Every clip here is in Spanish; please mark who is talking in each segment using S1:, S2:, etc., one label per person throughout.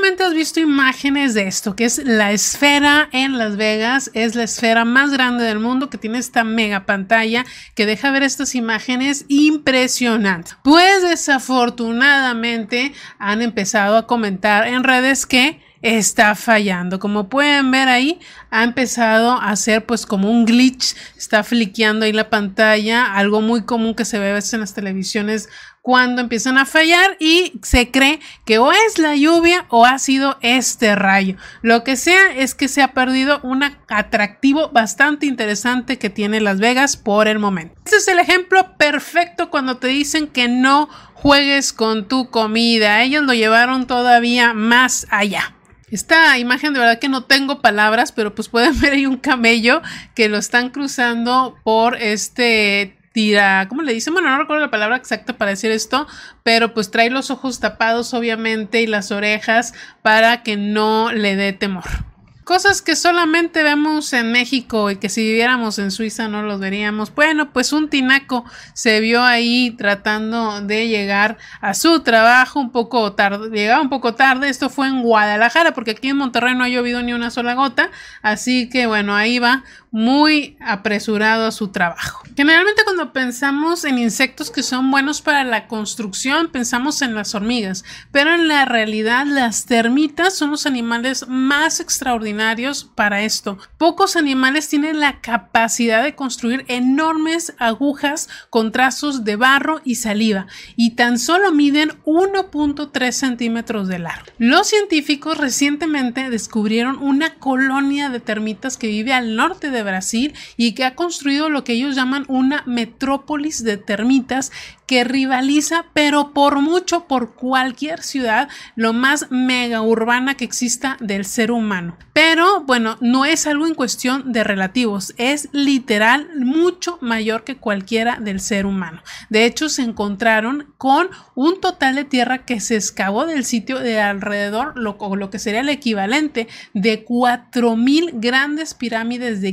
S1: Seguramente has visto imágenes de esto, que es la esfera en Las Vegas, es la esfera más grande del mundo que tiene esta mega pantalla que deja ver estas imágenes impresionantes. Pues desafortunadamente han empezado a comentar en redes que está fallando. Como pueden ver ahí, ha empezado a hacer pues como un glitch, está fliqueando ahí la pantalla, algo muy común que se ve a veces en las televisiones cuando empiezan a fallar y se cree que o es la lluvia o ha sido este rayo. Lo que sea es que se ha perdido un atractivo bastante interesante que tiene Las Vegas por el momento. Este es el ejemplo perfecto cuando te dicen que no juegues con tu comida. Ellos lo llevaron todavía más allá. Esta imagen de verdad que no tengo palabras, pero pues pueden ver ahí un camello que lo están cruzando por este tira, ¿cómo le dicen? Bueno, no recuerdo la palabra exacta para decir esto, pero pues trae los ojos tapados obviamente y las orejas para que no le dé temor. Cosas que solamente vemos en México y que si viviéramos en Suiza no los veríamos. Bueno, pues un tinaco se vio ahí tratando de llegar a su trabajo un poco tarde, llegaba un poco tarde. Esto fue en Guadalajara porque aquí en Monterrey no ha llovido ni una sola gota. Así que bueno, ahí va muy apresurado a su trabajo. Generalmente cuando pensamos en insectos que son buenos para la construcción, pensamos en las hormigas, pero en la realidad las termitas son los animales más extraordinarios para esto. Pocos animales tienen la capacidad de construir enormes agujas con trazos de barro y saliva y tan solo miden 1.3 centímetros de largo. Los científicos recientemente descubrieron una colonia de termitas que vive al norte de Brasil y que ha construido lo que ellos llaman una metrópolis de termitas que rivaliza, pero por mucho, por cualquier ciudad, lo más mega urbana que exista del ser humano. Pero bueno, no es algo en cuestión de relativos, es literal mucho mayor que cualquiera del ser humano. De hecho, se encontraron con un total de tierra que se excavó del sitio de alrededor, lo, lo que sería el equivalente de 4.000 grandes pirámides de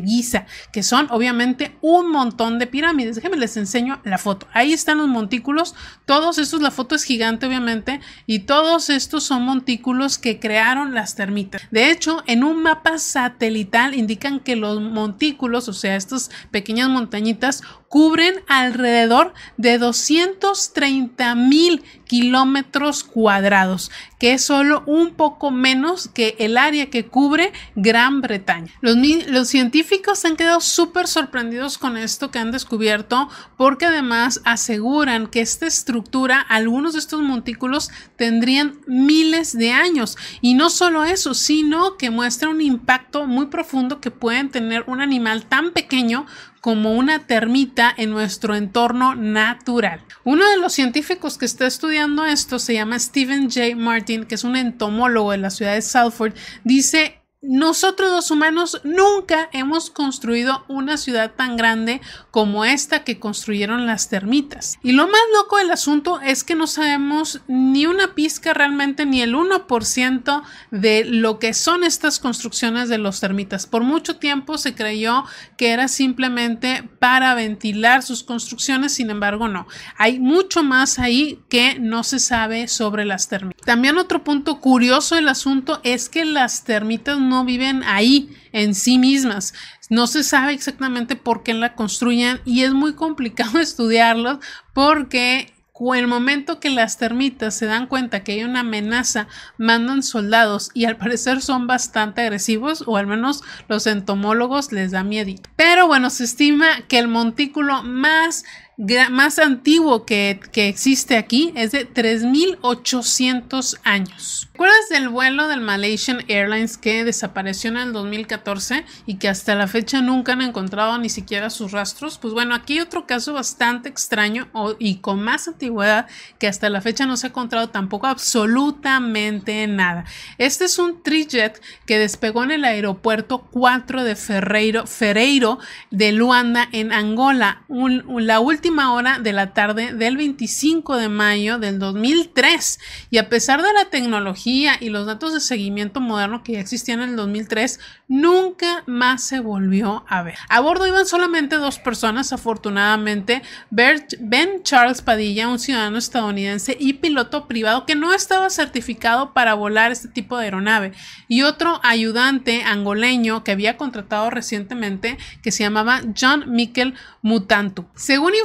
S1: Que son obviamente un montón de pirámides. Déjenme les enseño la foto. Ahí están los montículos. Todos estos, la foto es gigante obviamente, y todos estos son montículos que crearon las termitas. De hecho, en un mapa satelital indican que los montículos, o sea, estas pequeñas montañitas, cubren alrededor de 230 mil kilómetros cuadrados, que es solo un poco menos que el área que cubre Gran Bretaña. Los, los científicos han quedado súper sorprendidos con esto que han descubierto porque además aseguran que esta estructura, algunos de estos montículos tendrían miles de años. Y no solo eso, sino que muestra un impacto muy profundo que pueden tener un animal tan pequeño como una termita en nuestro entorno natural. Uno de los científicos que está estudiando esto se llama Stephen J. Martin, que es un entomólogo de la ciudad de Salford. Dice nosotros los humanos nunca hemos construido una ciudad tan grande como esta que construyeron las termitas. Y lo más loco del asunto es que no sabemos ni una pizca realmente ni el 1% de lo que son estas construcciones de los termitas. Por mucho tiempo se creyó que era simplemente para ventilar sus construcciones, sin embargo no. Hay mucho más ahí que no se sabe sobre las termitas. También otro punto curioso del asunto es que las termitas no viven ahí en sí mismas. No se sabe exactamente por qué la construyen y es muy complicado estudiarlos porque el momento que las termitas se dan cuenta que hay una amenaza, mandan soldados y al parecer son bastante agresivos, o al menos los entomólogos les da miedo. Pero bueno, se estima que el montículo más más antiguo que, que existe aquí, es de 3.800 años. ¿Recuerdas del vuelo del Malaysian Airlines que desapareció en el 2014 y que hasta la fecha nunca han encontrado ni siquiera sus rastros? Pues bueno, aquí hay otro caso bastante extraño y con más antigüedad que hasta la fecha no se ha encontrado tampoco absolutamente nada. Este es un trijet que despegó en el aeropuerto 4 de Ferreiro, Ferreiro de Luanda en Angola, la última hora de la tarde del 25 de mayo del 2003. Y a pesar de la tecnología y los datos de seguimiento moderno que ya existían en el 2003, nunca más se volvió a ver. A bordo iban solamente dos personas, afortunadamente, Ben Charles Padilla, un ciudadano estadounidense y piloto privado que no estaba certificado para volar este tipo de aeronave, y otro ayudante angoleño que había contratado recientemente que se llamaba John Mikkel Mutantu. Según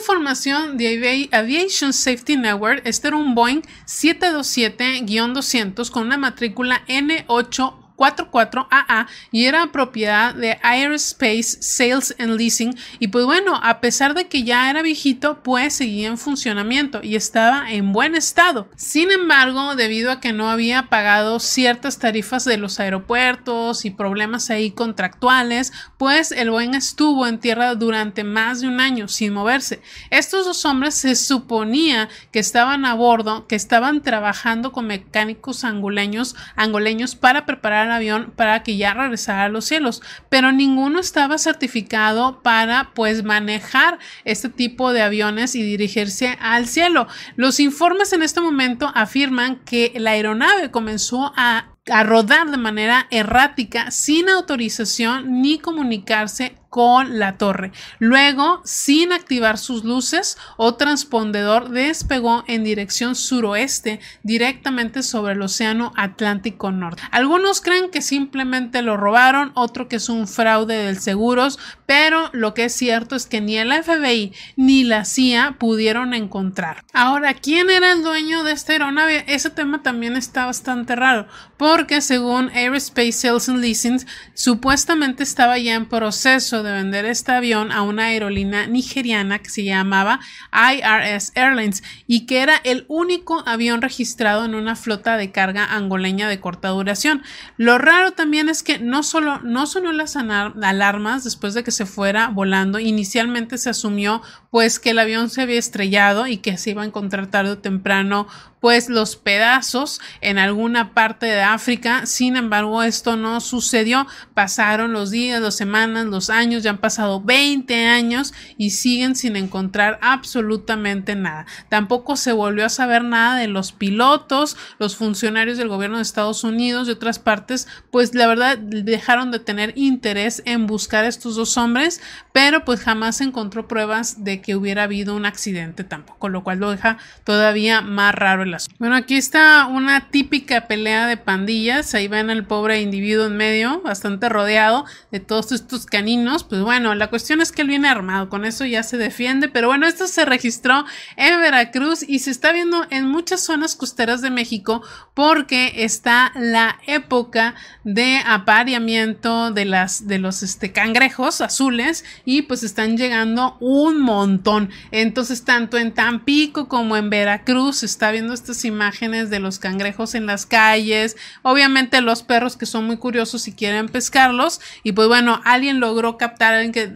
S1: de Aviation Safety Network, este era un Boeing 727-200 con una matrícula N8 44AA y era propiedad de Aerospace Sales and Leasing y pues bueno, a pesar de que ya era viejito, pues seguía en funcionamiento y estaba en buen estado. Sin embargo, debido a que no había pagado ciertas tarifas de los aeropuertos y problemas ahí contractuales, pues el Boeing estuvo en tierra durante más de un año sin moverse. Estos dos hombres se suponía que estaban a bordo, que estaban trabajando con mecánicos angoleños, angoleños para preparar avión para que ya regresara a los cielos, pero ninguno estaba certificado para pues manejar este tipo de aviones y dirigirse al cielo. Los informes en este momento afirman que la aeronave comenzó a a rodar de manera errática sin autorización ni comunicarse con la torre. Luego, sin activar sus luces, o transpondedor despegó en dirección suroeste directamente sobre el Océano Atlántico Norte. Algunos creen que simplemente lo robaron, otro que es un fraude del seguros, pero lo que es cierto es que ni el FBI ni la CIA pudieron encontrar. Ahora, ¿quién era el dueño de esta aeronave? Ese tema también está bastante raro, porque según Aerospace Sales and Leasing, supuestamente estaba ya en proceso de vender este avión a una aerolínea nigeriana que se llamaba IRS Airlines y que era el único avión registrado en una flota de carga angoleña de corta duración. Lo raro también es que no solo no sonó las alarmas después de que se fuera volando, inicialmente se asumió pues que el avión se había estrellado y que se iba a encontrar tarde o temprano pues los pedazos en alguna parte de África. Sin embargo, esto no sucedió. Pasaron los días, las semanas, los años, ya han pasado 20 años y siguen sin encontrar absolutamente nada. Tampoco se volvió a saber nada de los pilotos, los funcionarios del gobierno de Estados Unidos y otras partes, pues la verdad dejaron de tener interés en buscar a estos dos hombres, pero pues jamás se encontró pruebas de que hubiera habido un accidente tampoco, lo cual lo deja todavía más raro el bueno, aquí está una típica pelea de pandillas. Ahí ven al pobre individuo en medio, bastante rodeado de todos estos caninos. Pues bueno, la cuestión es que él viene armado, con eso ya se defiende. Pero bueno, esto se registró en Veracruz y se está viendo en muchas zonas costeras de México porque está la época de apareamiento de las de los este, cangrejos azules y pues están llegando un montón. Entonces, tanto en Tampico como en Veracruz se está viendo estas imágenes de los cangrejos en las calles, obviamente los perros que son muy curiosos y quieren pescarlos y pues bueno, alguien logró captar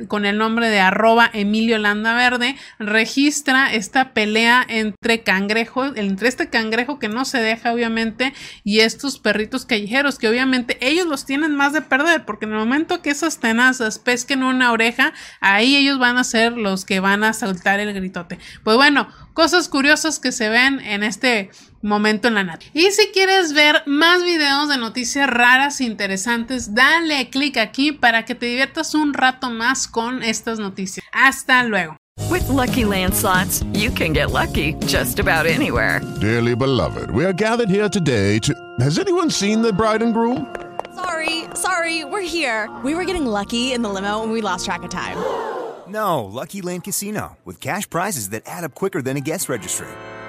S1: con el nombre de arroba Emilio Landa Verde, registra esta pelea entre cangrejos, entre este cangrejo que no se deja obviamente y estos perritos callejeros que obviamente ellos los tienen más de perder porque en el momento que esas tenazas pesquen una oreja, ahí ellos van a ser los que van a saltar el gritote. Pues bueno, cosas curiosas que se ven en este momento en la nada. Y si quieres ver más videos de noticias raras e interesantes, dale click aquí para que te diviertas un rato más con estas noticias. Hasta luego.
S2: With lucky landslots, you can get lucky just about anywhere.
S3: Dearly beloved, we are gathered here today to. Has anyone seen the bride and groom?
S4: Sorry, sorry, we're here. We were getting lucky in the limo and we lost track of time.
S5: No, Lucky Land Casino, with cash prizes that add up quicker than a guest registry.